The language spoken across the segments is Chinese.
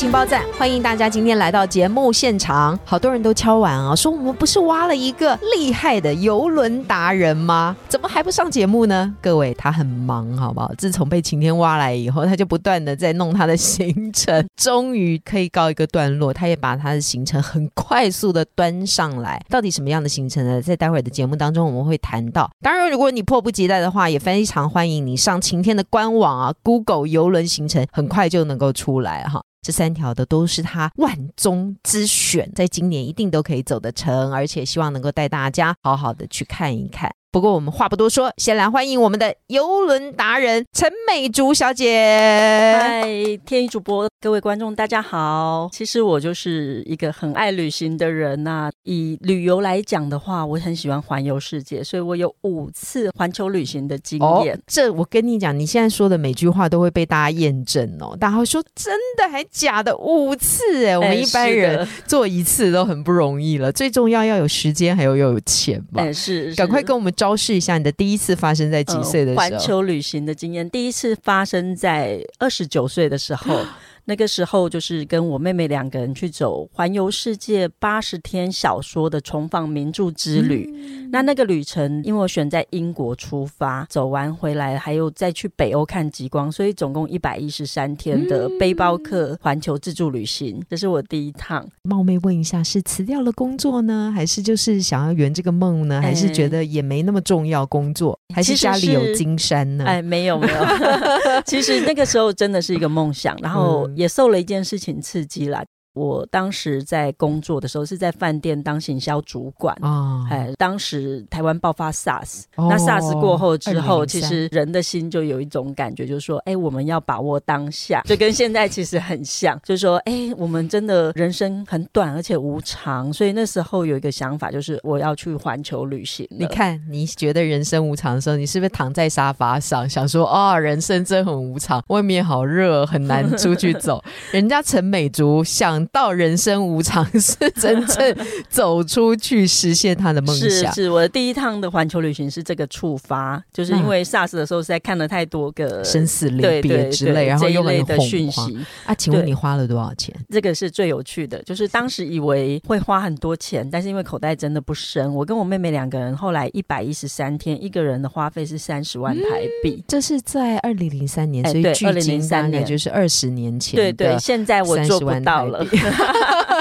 情报站，欢迎大家今天来到节目现场。好多人都敲完啊，说我们不是挖了一个厉害的游轮达人吗？怎么还不上节目呢？各位，他很忙，好不好？自从被晴天挖来以后，他就不断的在弄他的行程，终于可以告一个段落。他也把他的行程很快速的端上来。到底什么样的行程呢？在待会儿的节目当中我们会谈到。当然，如果你迫不及待的话，也非常欢迎你上晴天的官网啊，Google 游轮行程，很快就能够出来哈。这三条的都是他万中之选，在今年一定都可以走得成，而且希望能够带大家好好的去看一看。不过我们话不多说，先来欢迎我们的游轮达人陈美竹小姐。嗨，天意主播，各位观众，大家好。其实我就是一个很爱旅行的人呐、以旅游来讲的话，我很喜欢环游世界，所以我有五次环球旅行的经验。这我跟你讲，你现在说的每句话都会被大家验证哦。大家会说真的还假的？五次哎，我们一般人做一次都很不容易了。最重要要有时间，还有要有钱吧。哎，是，赶快跟我们昭示一下你的第一次发生在几岁的时候？球旅行的经验，第一次发生在二十九岁的时候。那个时候就是跟我妹妹两个人去走环游世界八十天小说的重访名著之旅。那那个旅程，因为我选在英国出发，走完回来还有再去北欧看极光，所以总共一百一十三天的背包客环球自助旅行，这是我第一趟。冒昧问一下，是辞掉了工作呢，还是就是想要圆这个梦呢？还是觉得也没那么重要工作？还是家里有金山呢？哎，没有没有，其实那个时候真的是一个梦想，然后嗯也受了一件事情刺激了。我当时在工作的时候是在饭店当行销主管。啊，哎，当时台湾爆发 SARS，、哦那 SARS 过后之后，其实人的心就有一种感觉，就是说，哎，我们要把握当下，就跟现在其实很像，就是说，哎，我们真的人生很短而且无常，所以那时候有一个想法，就是我要去环球旅行。你看，你觉得人生无常的时候，你是不是躺在沙发上想说啊、人生真很无常，外面好热，很难出去走。人家陈美竹想到人生无常，是真正走出去实现他的梦想。是是，我的第一趟的环球旅行是这个触发，就是因为 SARS 的时候实在看了太多个生死离别之类，然后又很的讯息，啊！请问你花了多少钱？这个是最有趣的。就是当时以为会花很多钱，但是因为口袋真的不深，我跟我妹妹两个人后来一百一十三天，一个人的花费是三十万台币。这是在二零零三年，所以距今2003大概年就是二十年前对对，现在我做30不到了。币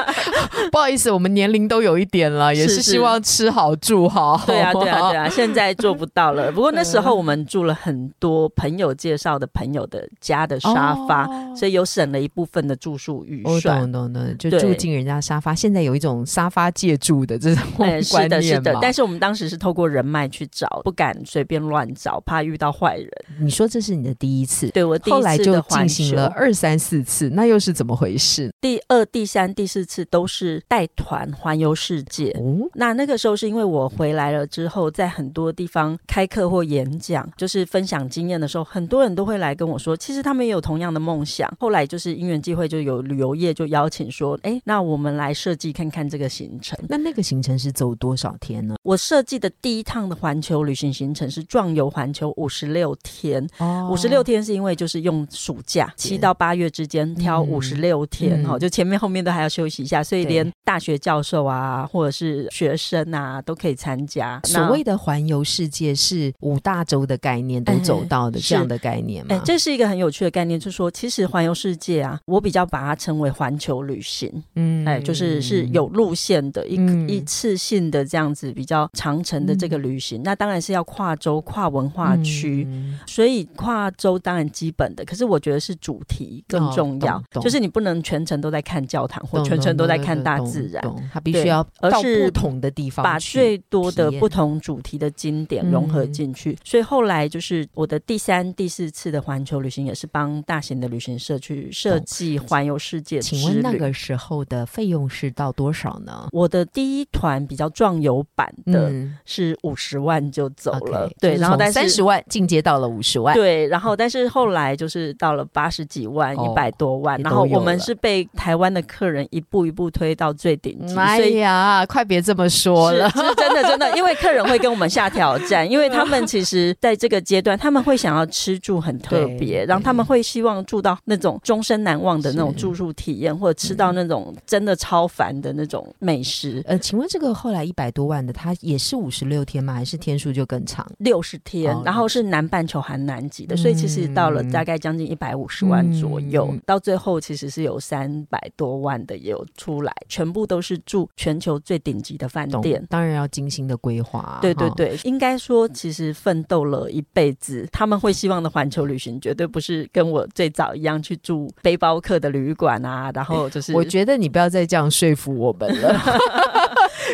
不好意思，我们年龄都有一点了，也是希望吃好住好。对啊，对啊，对啊，现在做不到了。不过那时候我们住了很多朋友介绍的朋友的家的沙发，哦所以有省了一部分的住宿预我算。懂懂懂，就住进人家沙发。现在有一种沙发借住的这种哎，是的，是。的，但是我们当时是透过人脉去找，不敢随便乱找，怕遇到坏人。你说这是你的第一次，对我第一后来就次的环进行了二三四次，那又是怎么回事？第二、第三、第四次都是带团环游世界。哦，那那个时候是因为我回来了之后，在很多地方开课或演讲，就是分享经验的时候，很多人都会来跟我说，其实他们也有同样的梦想。后来就是因缘际会，就有旅游业就邀请说，哎，那我们来设计看看这个行程。那那个行程是走多少天呢？我设计的第一趟的环球旅行行程是壮游环球五十六天，哦五十六天是因为就是用暑假七到八月之间挑嗯五十六天哈、嗯就前面后面都还要休息一下，所以对连大学教授啊或者是学生啊都可以参加。所谓的的环游世界是五大洲的概念都走到的哎这样的概念哎、这是一个很有趣的概念，就是说，其实环游世界啊，我比较把它称为环球旅行，嗯哎、就是是有路线的一、嗯。一次性的这样子比较长程的这个旅行，那当然是要跨州、跨文化区。嗯。所以跨州当然基本的，可是我觉得是主题更重要，就是你不能全程都在看教堂或全程都在看看大自然，他必须要而是不同的地方，把最多的不同主题的经典融合进去。所以后来就是我的第三、第四次的环球旅行，也是帮大型的旅行社去设计环游世界。请问那个时候的费用是到多少呢？我的第一团比较壮游版的是五十万就走了，对，然后但是三十万进阶到了五十万，对，然后但是后来就是到了八十几万、一百多万，然后我们是被台湾的客人一步一步推到最顶级。哎呀，快别这么说了，真的真的，因为客人会跟我们下挑战，因为他们其实在这个阶段，他们会想要吃住很特别，然后他们会希望住到那种终身难忘的那种住宿体验，或者吃到那种真的超凡的那种美食。呃，请问这个后来一百多万的，它也是五十六天吗？还是天数就更长？六十天，然后是南半球含南极的，所以其实到了大概将近一百五十万左右。到最后其实是有三百多万的也有出来，全部都是住全球最顶级的饭店，当然要精心的规划。对对对，应该说其实奋斗了一辈子，他们会希望的环球旅行绝对不是跟我最早一样去住背包客的旅馆啊，然后就是我觉得你不要再这样说服我们了。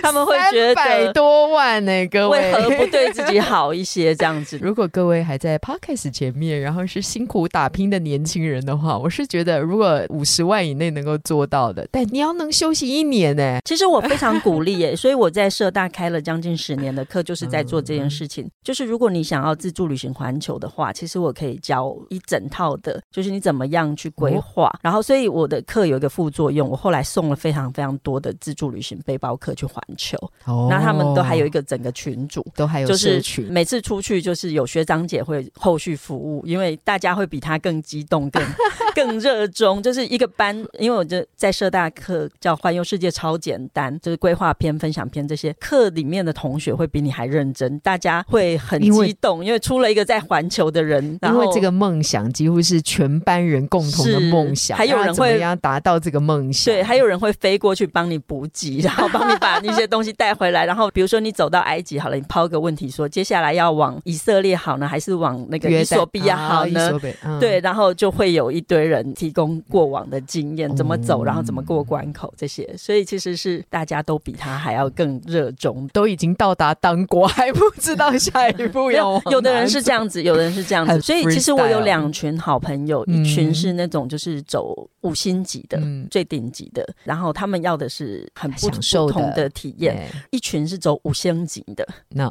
他们会觉得百多万呢，各位为何不对自己好一些？这样子，如果各位还在 podcast 前面，然后是辛苦打拼的年轻人的话，我是觉得如果五十万以内能够做到的，但你要能休息一年呢。其实我非常鼓励耶，所以我在社大开了将近十年的课，就是在做这件事情。就是如果你想要自助旅行环球的话，其实我可以教一整套的，就是你怎么样去规划。然后，所以我的课有一个副作用，我后来送了非常非常多的自助旅行背包客去环。球，哦那他们都还有一个整个群组，都还有就是，每次出去就是有学长姐会后续服务，因为大家会比他更激动，更 更热衷。就是一个班，因为我就在社大课叫环游世界超简单，就是规划篇、分享篇这些课里面的同学会比你还认真，大家会很激动，因为出了一个在环球的人，因为这个梦想几乎是全班人共同的梦想，还有人会要达到这个梦想，对，还有人会飞过去帮你补给，然后帮你把那些东西带回来，然后比如说你走到埃及好了，你抛个问题说接下来要往以色列好呢，还是往那个伊索比亚好呢？对，然后就会有一堆人提供过往的经验，怎么走，然后怎么过关口这些，所以其实是大家都比他还要更热衷，都已经到达当国，还不知道下一步要。有的人是这样子，有的人是这样子，所以其实我有两群好朋友，一群是那种就是走五星级的最顶级的，然后他们要的是很不同的体验。一群是走五星级的，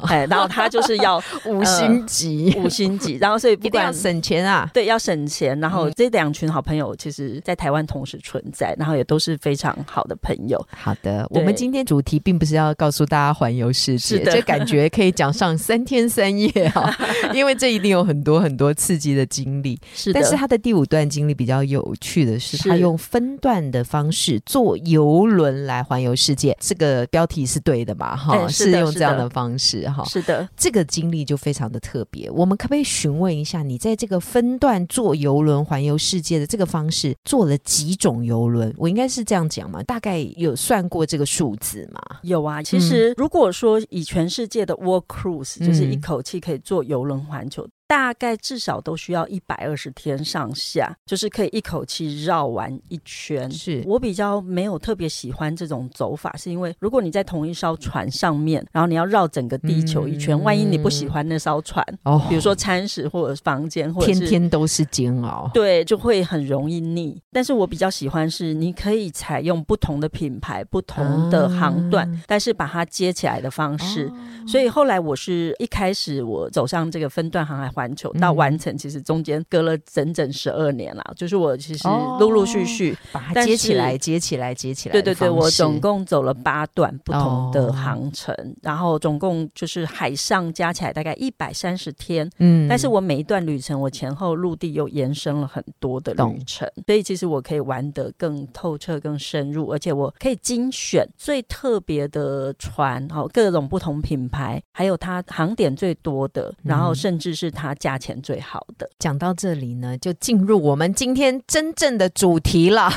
哎，然后他就是要 五星级，五星级，然后所以 不管省钱啊，对，要省钱。然后这两群好朋友，其实在台湾同时存在，然后也都是非常好的朋友。好的，我们今天主题并不是要告诉大家环游世界，这感觉可以讲上三天三夜哈，因为这一定有很多很多刺激的经历。是，但是他的第五段经历比较有趣的是，他用分段的方式坐游轮来环游世界。这个标题是对的吧？哈，是用这样的方式哈。是的，这个经历就非常的特别。我们可不可以询问一下，你在这个分段坐游轮环游世界的这个方式，做了几种游轮？我应该是这样讲嘛？大概有算过这个数字吗？有啊。其实如果说以全世界的 World Cruise，就是一口气可以坐游轮环球。大概至少都需要一百二十天上下，就是可以一口气绕完一圈。是我比较没有特别喜欢这种走法，是因为如果你在同一艘船上面，然后你要绕整个地球一圈，万一你不喜欢那艘船，哦，比如说餐食或者房间，或者天天都是煎熬，对，就会很容易腻。但是我比较喜欢是，你可以采用不同的品牌、不同的航段，但是把它接起来的方式。所以后来我是一开始我走上这个分段航海。环球到完成，其实中间隔了整整十二年了。就是我其实陆陆续续把它接起来、接起来、接起来。对对对，我总共走了八段不同的航程，然后总共就是海上加起来大概一百三十天。嗯，但是我每一段旅程，我前后陆地又延伸了很多的旅程，所以其实我可以玩得更透彻、更深入，而且我可以精选最特别的船，哦，各种不同品牌，还有它航点最多的，然后甚至是它。它价钱最好的。讲到这里呢，就进入我们今天真正的主题了，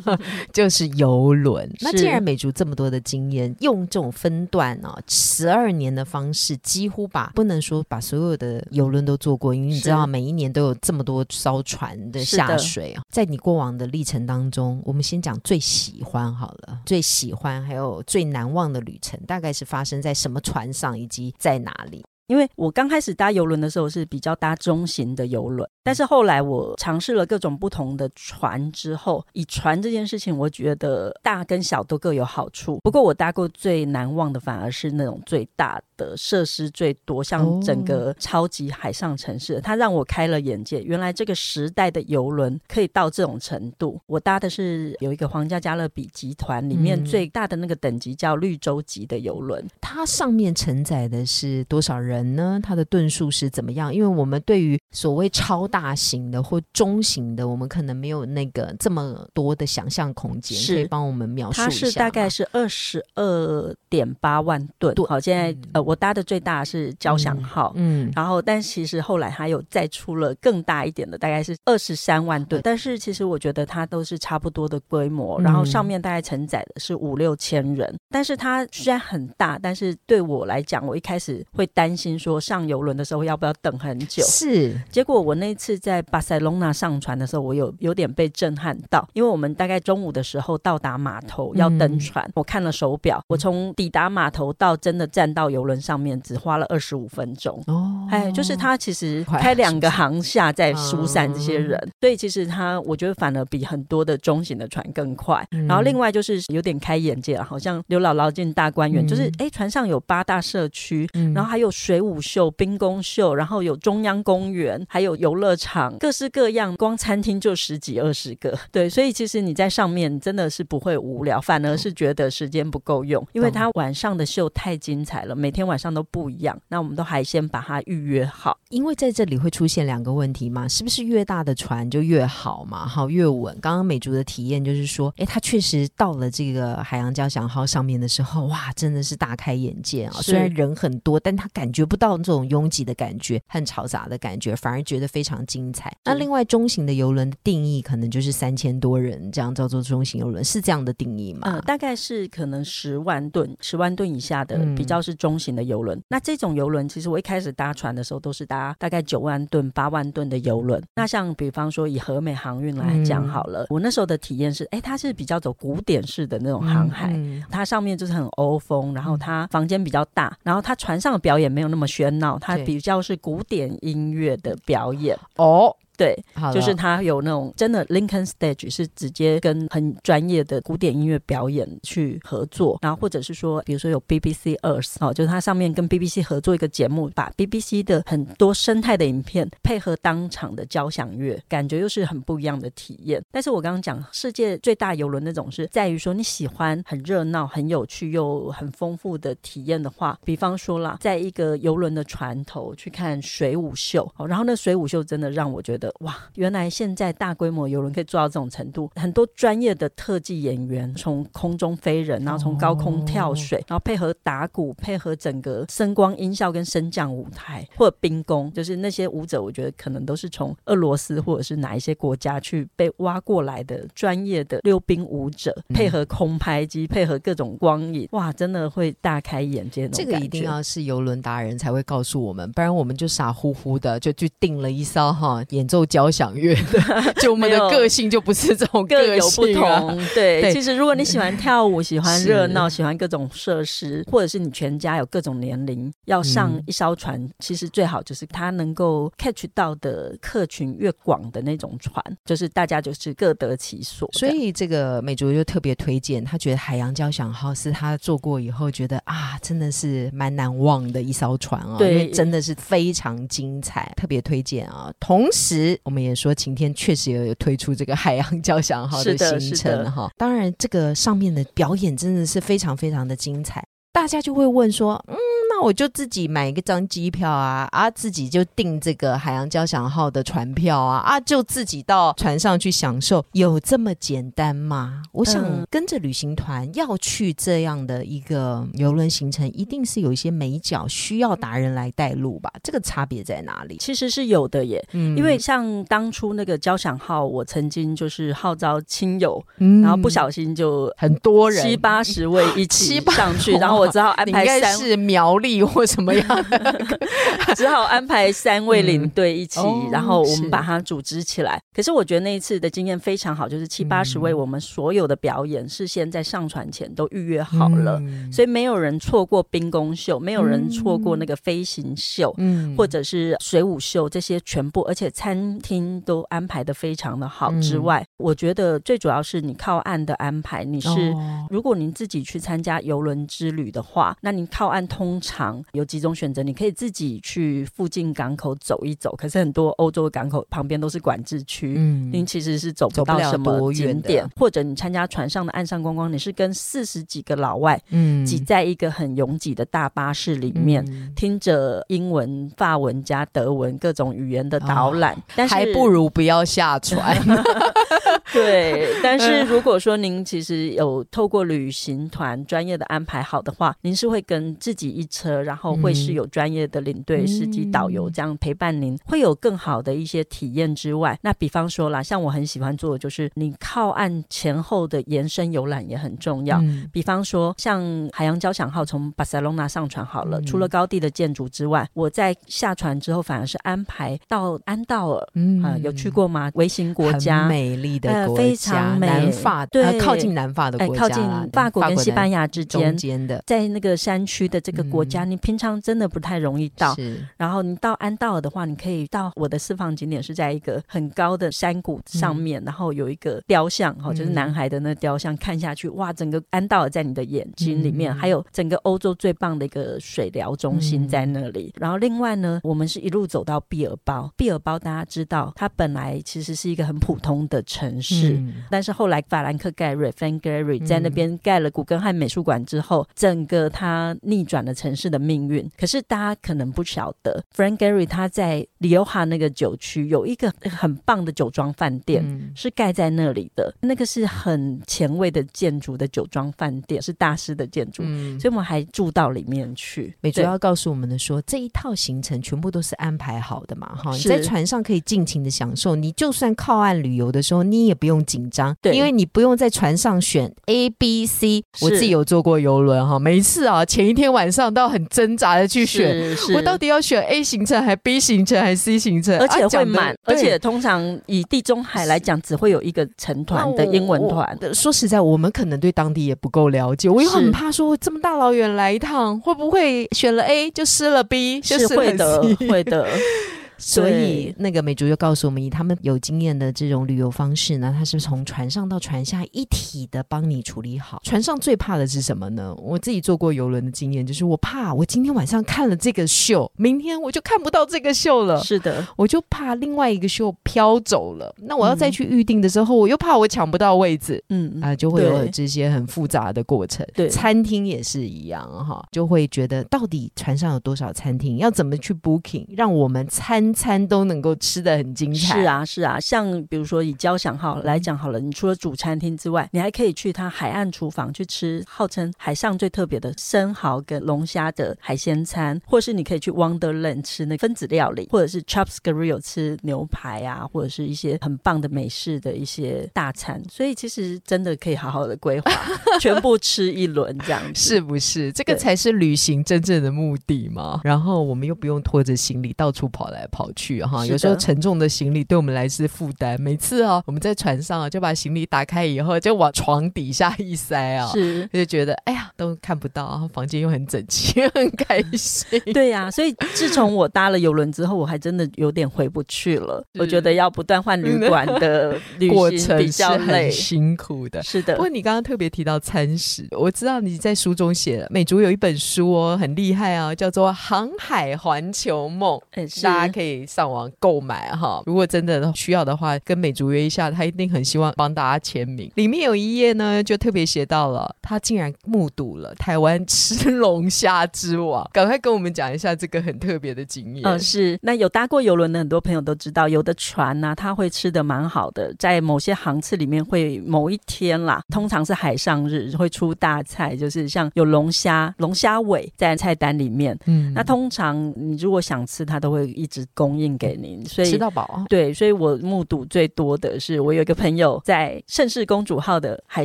就是游轮。那既然美竹这么多的经验，用这种分段啊，十二年的方式，几乎把不能说把所有的游轮都做过，因为你知道每一年都有这么多艘船的下水啊。在你过往的历程当中，我们先讲最喜欢好了，最喜欢还有最难忘的旅程，大概是发生在什么船上，以及在哪里？因为我刚开始搭游轮的时候是比较搭中型的游轮。但是后来我尝试了各种不同的船之后，以船这件事情，我觉得大跟小都各有好处。不过我搭过最难忘的反而是那种最大的设施最多，像整个超级海上城市，它让我开了眼界。原来这个时代的游轮可以到这种程度。我搭的是有一个皇家加勒比集团里面最大的那个等级叫绿洲级的游轮，它上面承载的是多少人呢？它的吨数是怎么样？因为我们对于所谓超大型的或中型的，我们可能没有那个这么多的想象空间，可以帮我们描述一下。它是大概是二十二点八万吨。好，现在呃，我搭的最大是交响号，嗯，然后但其实后来它有再出了更大一点的，大概是二十三万吨。但是其实我觉得它都是差不多的规模，然后上面大概承载的是五六千人。但是它虽然很大，但是对我来讲，我一开始会担心说上游轮的时候要不要等很久。是。结果我那次在巴塞隆纳上船的时候，我有有点被震撼到，因为我们大概中午的时候到达码头要登船，我看了手表，我从抵达码头到真的站到游轮上面只花了二十五分钟。哦，哎，就是他其实开两个航下在疏散这些人，所以其实他我觉得反而比很多的中型的船更快。然后另外就是有点开眼界了，好像刘姥姥进大观园，就是哎船上有八大社区，然后还有水舞秀、冰宫秀，然后有中央公园。还有游乐场，各式各样，光餐厅就十几二十个。对，所以其实你在上面真的是不会无聊，反而是觉得时间不够用，因为它晚上的秀太精彩了，每天晚上都不一样。那我们都还先把它预约好，因为在这里会出现两个问题嘛，是不是越大的船就越好嘛？好，越稳。刚刚美竹的体验就是说，哎，他确实到了这个海洋交响号上面的时候，哇，真的是大开眼界啊！虽然人很多，但他感觉不到这种拥挤的感觉和嘈杂的感觉。反而觉得非常精彩。那另外中型的游轮的定义可能就是三千多人这样叫做中型游轮，是这样的定义吗？呃，大概是可能十万吨、十万吨以下的比较是中型的游轮。那这种游轮其实我一开始搭船的时候都是搭大概九万吨、八万吨的游轮。那像比方说以和美航运来讲好了，我那时候的体验是，哎，它是比较走古典式的那种航海，它上面就是很欧风，然后它房间比较大，然后它船上的表演没有那么喧闹，它比较是古典音乐的。表演哦。对，就是他有那种真的 Lincoln Stage 是直接跟很专业的古典音乐表演去合作，然后或者是说，比如说有 BBC Earth 哦，就是它上面跟 BBC 合作一个节目，把 BBC 的很多生态的影片配合当场的交响乐，感觉又是很不一样的体验。但是我刚刚讲世界最大游轮那种是在于说你喜欢很热闹、很有趣又很丰富的体验的话，比方说啦，在一个游轮的船头去看水舞秀，哦，然后那水舞秀真的让我觉得。哇，原来现在大规模游轮可以做到这种程度，很多专业的特技演员从空中飞人，然后从高空跳水，然后配合打鼓，配合整个声光音效跟升降舞台，或者兵工，就是那些舞者，我觉得可能都是从俄罗斯或者是哪一些国家去被挖过来的专业的溜冰舞者，配合空拍机，配合各种光影，哇，真的会大开眼界。这个一定要是游轮达人才会告诉我们，不然我们就傻乎乎的就去订了一艘哈演奏。交响乐的，就我们的个性就不是这种各有不同。对，其实如果你喜欢跳舞，喜欢热闹，喜欢各种设施，或者是你全家有各种年龄要上一艘船，其实最好就是它能够 catch 到的客群越广的那种船，就是大家就是各得其所。所以这个美竹就特别推荐，他觉得海洋交响号是他坐过以后觉得啊，真的是蛮难忘的一艘船啊，对，真的是非常精彩，特别推荐啊。同时。我们也说，晴天确实也有推出这个海洋交响号的行程哈。当然，这个上面的表演真的是非常非常的精彩。大家就会问说，嗯。那我就自己买一个张机票啊，啊，自己就订这个海洋交响号的船票啊，啊，就自己到船上去享受，有这么简单吗？我想嗯跟着旅行团要去这样的一个游轮行程，一定是有一些美角需要达人来带路吧？这个差别在哪里？其实是有的耶。嗯因为像当初那个交响号，我曾经就是号召亲友，嗯然后不小心就很多人七八十位一起 七八上去，然后我只好安你应该排三，是苗栗或什么样的？只好安排三位领队一起，哦然后我们把它组织起来。可是我觉得那一次的经验非常好，就是七八十位，嗯我们所有的表演事先在上船前都预约好了，嗯所以没有人错过冰宫秀，没有人错过那个飞行秀。嗯或者是水舞秀这些全部，而且餐厅都安排的非常的好之嗯外，我觉得最主要是你靠岸的安排，你是。哦如果您自己去参加游轮之旅的话，那您靠岸通常有几种选择，你可以自己去附近港口走一走。可是很多欧洲的港口旁边都是管制区，嗯您其实是走不到什么景点，或者你参加船上的岸上观光，你是跟四十几个老外嗯挤在一个很拥挤的大巴士里面。嗯听着英文、法文加德文各种语言的导览，但是还不如不要下船。对。但是如果说您其实有透过旅行团专业的安排好的话，您是会跟自己一车，然后会是有专业的领队、嗯司机、导游这样陪伴您，会有更好的一些体验之外，那比方说啦，像我很喜欢做的就是你靠岸前后的延伸游览也很重要。嗯比方说，像海洋交响号从巴塞隆纳上船好了，嗯除了高地的建筑之外，我在下船之后反而是安排到安道尔嗯啊、有去过吗？微型国家。美丽的国家，呃非常美南法对呃靠近南法的哎，国家啦，靠近法国跟西班牙牙之间，间的在那个山区的这个国家，你平常真的不太容易到。是然后你到安道尔的话，你可以到我的私房景点是在一个很高的山谷上面，然后有一个雕像，哈、就是嗯男孩的那雕像，看下去，哇，整个安道尔在你的眼睛里面，嗯还有整个欧洲最棒的一个水疗中心在那里。然后另外呢，我们是一路走到毕尔包，毕尔包大家知道，它本来其实是一个很普通的城市。嗯但是后来法兰克盖瑞 （Frank Gehry） 嗯在那边盖了古根汉美术馆之后，整个它逆转的城市的命运。可是大家可能不晓得，Frank Gehry 他在里欧哈那个酒区有一个很棒的酒庄饭店。嗯是盖在那里的，那个是很前卫的建筑的酒庄饭店，是大师的建筑，嗯所以我们还住到里面去。主要告诉我们的说，这一套行程全部都是安排好的嘛，哈，你在船上可以尽情的享受。你就算靠岸旅游的时候，你也不用紧张，对因为你不用在船上选 A、B、C。我自己有坐过游轮哈，每一次啊，前一天晚上都要很挣扎的去选，是是。我到底要选 A 行程还 B 行程还 C 行程，而且会满，而且通常以地中海来讲，只会有一个成团的英文团。我说实在，我们可能对当地也不够了解，我又很怕说这么大老远来一趟，会不会选了 A 就失了 B，就是失了会的会的。所以那个美竹就告诉我们，以他们有经验的这种旅游方式呢，他是从船上到船下一体的帮你处理好。船上最怕的是什么呢？我自己坐过游轮的经验，就是我怕我今天晚上看了这个秀，明天我就看不到这个秀了。是的，我就怕另外一个秀飘走了，那我要再嗯去预定的时候，我又怕我抢不到位置，嗯啊、就会有对这些很复杂的过程。对餐厅也是一样哈，就会觉得到底船上有多少餐厅，要怎么去 booking，让我们餐餐都能够吃的很精彩。是，啊，是啊，像比如说以交响号来讲好了，你除了主餐厅之外，你还可以去它海岸厨房去吃号称海上最特别的生蚝跟龙虾的海鲜餐，或是你可以去 Wonderland 吃那分子料理，或者是 Chops Grill 吃牛排啊，或者是一些很棒的美式的一些大餐。所以其实真的可以好好的规划，全部吃一轮这样子。是不是？这个才是旅行真正的目的嘛。然后我们又不用拖着行李到处跑来跑去哈。有时候沉重的行李对我们来是负担。每次啊，我们在船上啊，就把行李打开以后，就往床底下一塞啊。是。就觉得哎呀都看不到，然后房间又很整齐，很开心。对呀、所以自从我搭了游轮之后，我还真的有点回不去了。我觉得要不断换旅馆的 旅过程行比较很。辛苦的。是的不，过你刚刚特别提到餐食，我知道你在书中写了，美竹有一本书哦，很厉害啊，叫做《航海环球梦》，大家可以以上网购买哈。如果真的需要的话，跟美竹约一下，他一定很希望帮大家签名。里面有一页呢，就特别写到了，他竟然目睹了台湾吃龙虾之王，赶快跟我们讲一下这个很特别的经验。嗯，是。那有搭过游轮的很多朋友都知道，有的船呢，它会吃的蛮好的，在某些航次里面会某一天啦，通常是海上日会出大菜，就是像有龙虾、龙虾尾在菜单里面。嗯，那通常你如果想吃，它都会一直供应给您，所以吃到饱。对，所以我目睹最多的是，我有一个朋友在盛世公主号的海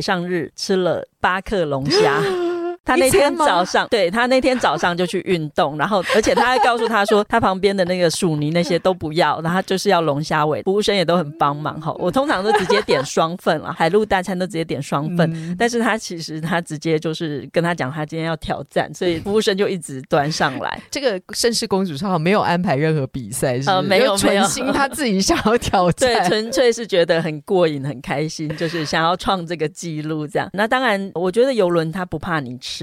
上日吃了八克龙虾。他那天早上，对他那天早上就去运动，然后而且他还告诉他说，他旁边的那个薯泥那些都不要，然后就是要龙虾尾。服务生也都很帮忙哈，我通常都直接点双份了，海陆大餐都直接点双份，但是他其实他直接就是跟他讲，他今天要挑战，所以服务生就一直端上来。这个盛世公主号没有安排任何比赛，是没有没有，纯心他自己想要挑战，对，纯粹是觉得很过瘾、很开心，就是想要创这个记录这样。那当然，我觉得游轮他不怕你吃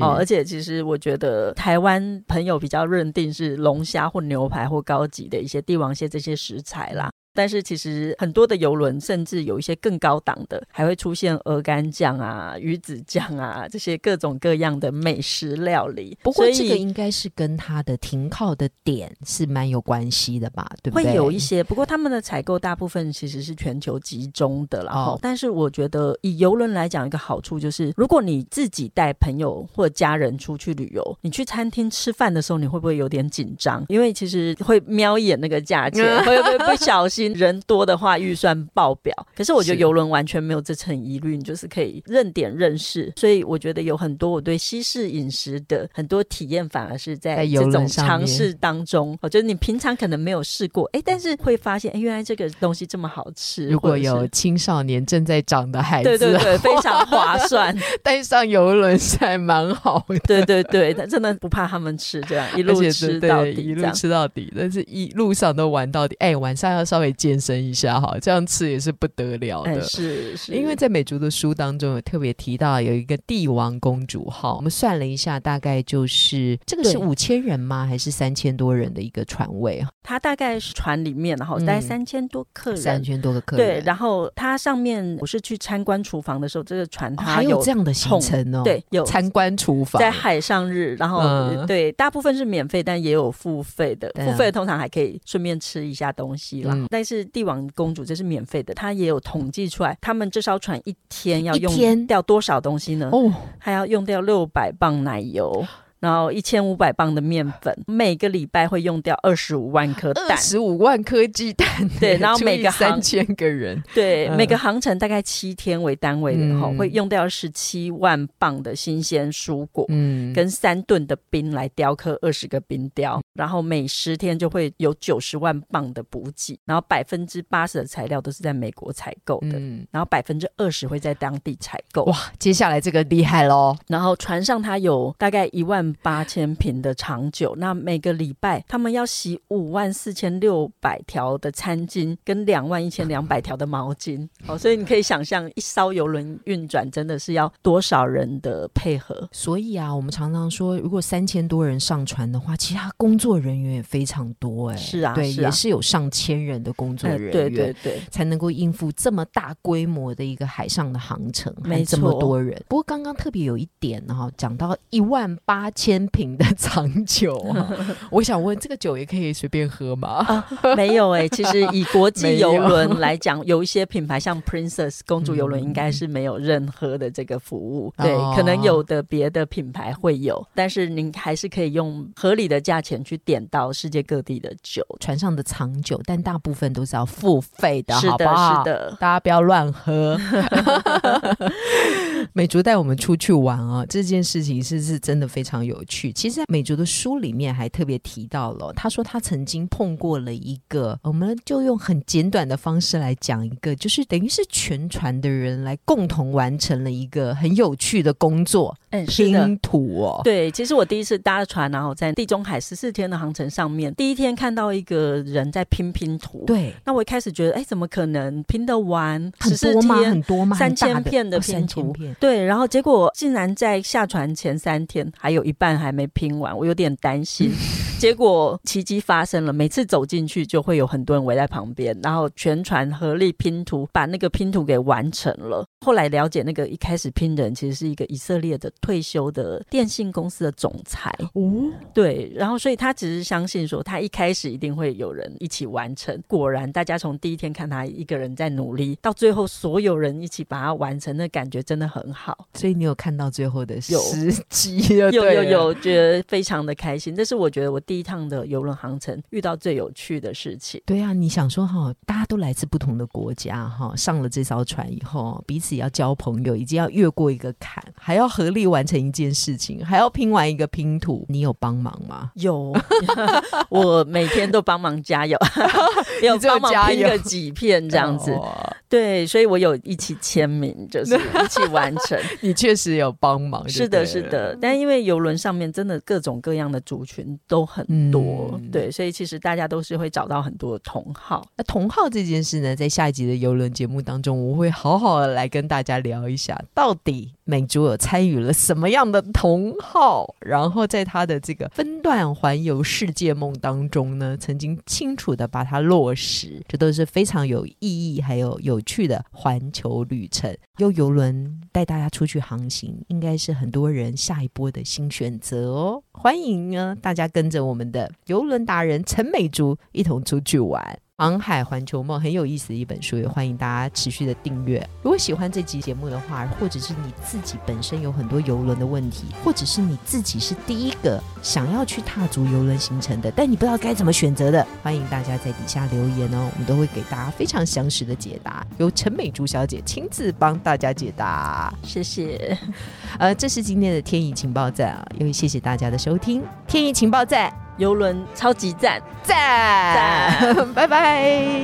哦。而且其实我觉得台湾朋友比较认定是龙虾或牛排或高级的一些帝王蟹这些食材啦。但是其实很多的游轮，甚至有一些更高档的，还会出现鹅肝酱啊、鱼子酱啊这些各种各样的美食料理。不过这个应该是跟它的停靠的点是蛮有关系的吧？对不对？会有一些，不过他们的采购大部分其实是全球集中的，然后，但是我觉得以游轮来讲，一个好处就是，如果你自己带朋友或家人出去旅游，你去餐厅吃饭的时候，你会不会有点紧张？因为其实会瞄一眼那个价钱，会不会不小心？人多的话，预算爆表。可是我觉得游轮完全没有这层疑虑，你就是可以认点认识。所以我觉得有很多我对西式饮食的很多体验，反而是在这种尝试当中。我觉得你平常可能没有试过，哎，但是会发现，哎，原来这个东西这么好吃。如果有青少年正在长的孩子，对对对，非常划算，带上游轮是还蛮好的。对对对，他真的不怕他们吃，这样一路吃到底，一路吃到底，但是一路上都玩到底。哎，晚上要稍微。健身一下哈，这样吃也是不得了的。是是，因为在美竹的书当中有特别提到有一个帝王公主号，我们算了一下，大概就是这个是五千人吗？还是三千多人的一个船位啊？它大概是船里面，然后大概三千多客人，三千多个客人。对，然后它上面我是去参观厨房的时候，这个船它还有这样的行程哦。对，有参观厨房，在海上日，然后对，大部分是免费，但也有付费的。付费通常还可以顺便吃一下东西啦。但是帝王公主这是免费的，他也有统计出来，他们这艘船一天要用掉多少东西呢？哦，还要用掉六百磅奶油。然后一千五百磅的面粉，每个礼拜会用掉二十五万颗蛋，十五万颗鸡蛋。对，然后每个三千个人，对，每个航程大概七天为单位的哈，会用掉十七万磅的新鲜蔬果，嗯，跟三吨的冰来雕刻二十个冰雕，然后每十天就会有九十万磅的补给，然后百分之八十的材料都是在美国采购的，嗯然后百分之二十会在当地采购。哇，接下来这个厉害喽！然后船上它有大概一万。八千瓶的长酒，那每个礼拜他们要洗五万四千六百条的餐巾，跟两万一千两百条的毛巾。哦，所以你可以想象，一艘游轮运转真的是要多少人的配合。所以啊，我们常常说，如果三千多人上船的话，其他工作人员也非常多。哎，是啊，对，也是有上千人的工作人员，对对对，才能够应付这么大规模的一个海上的航程，没这么多人。不过刚刚特别有一点哈，讲到一万八千。瓶的长酒，我想问，这个酒也可以随便喝吗？没有哎，其实以国际游轮来讲，有一些品牌像 Princess 公主游轮，应该是没有任何的这个服务。对，可能有的别的品牌会有，但是您还是可以用合理的价钱去点到世界各地的酒，船上的长酒，但大部分都是要付费的，是的，是的，大家不要乱喝。美竹带我们出去玩啊，这件事情是是真的非常有。趣，其实在美竹的书里面还特别提到了，他说他曾经碰过了一个，我们就用很简短的方式来讲一个，就是等于是全船的人来共同完成了一个很有趣的工作，嗯，拼图哦。对，其实我第一次搭船，然后在地中海十四天的航程上面，第一天看到一个人在拼拼图，对，那我一开始觉得，哎，怎么可能拼得完？很多吗？很多吗？三千片的拼图，对，然后结果竟然在下船前三天还有一半。还没拼完，我有点担心。结果奇迹发生了，每次走进去就会有很多人围在旁边，然后全船合力拼图，把那个拼图给完成了。后来了解，那个一开始拼的人其实是一个以色列的退休的电信公司的总裁。哦，对，然后所以他只是相信说，他一开始一定会有人一起完成。果然，大家从第一天看他一个人在努力，到最后所有人一起把它完成，那感觉真的很好。所以你有看到最后的时机？有有有，觉得非常的开心。这是我觉得我第一趟的游轮航程遇到最有趣的事情。对啊，你想说哈，大家都来自不同的国家哈，上了这艘船以后，彼此要交朋友，已经要越过一个坎，还要合力完成一件事情，还要拼完一个拼图。你有帮忙吗？有，我每天都帮忙加油，有帮忙拼个几片这样子。对，所以我有一起签名，就是 一起完成。你确实有帮忙，是的，是的。但因为游轮上面真的各种各样的族群都很多，对，所以其实大家都是会找到很多同好。那同好这件事呢，在下一集的游轮节目当中，我会好好的来跟大家聊一下，到底美珠有参与了什么样的同好，然后在他的这个分段环游世界梦当中呢，曾经清楚的把它落实，这都是非常有意义还有。有趣的环球旅程，用游轮带大家出去航行，应该是很多人下一波的新选择哦。欢迎呢，大家跟着我们的游轮达人陈美竹一同出去玩。航海环球梦很有意思的一本书，也欢迎大家持续的订阅。如果喜欢这期节目的话，或者是你自己本身有很多游轮的问题，或者是你自己是第一个想要去踏足游轮行程的，但你不知道该怎么选择的，欢迎大家在底下留言哦，我们都会给大家非常详实的解答，由陈美竹小姐亲自帮大家解答。谢谢。呃，这是今天的天意情报站啊，因为谢谢大家的收听，天意情报站。游轮超级赞。赞。拜拜。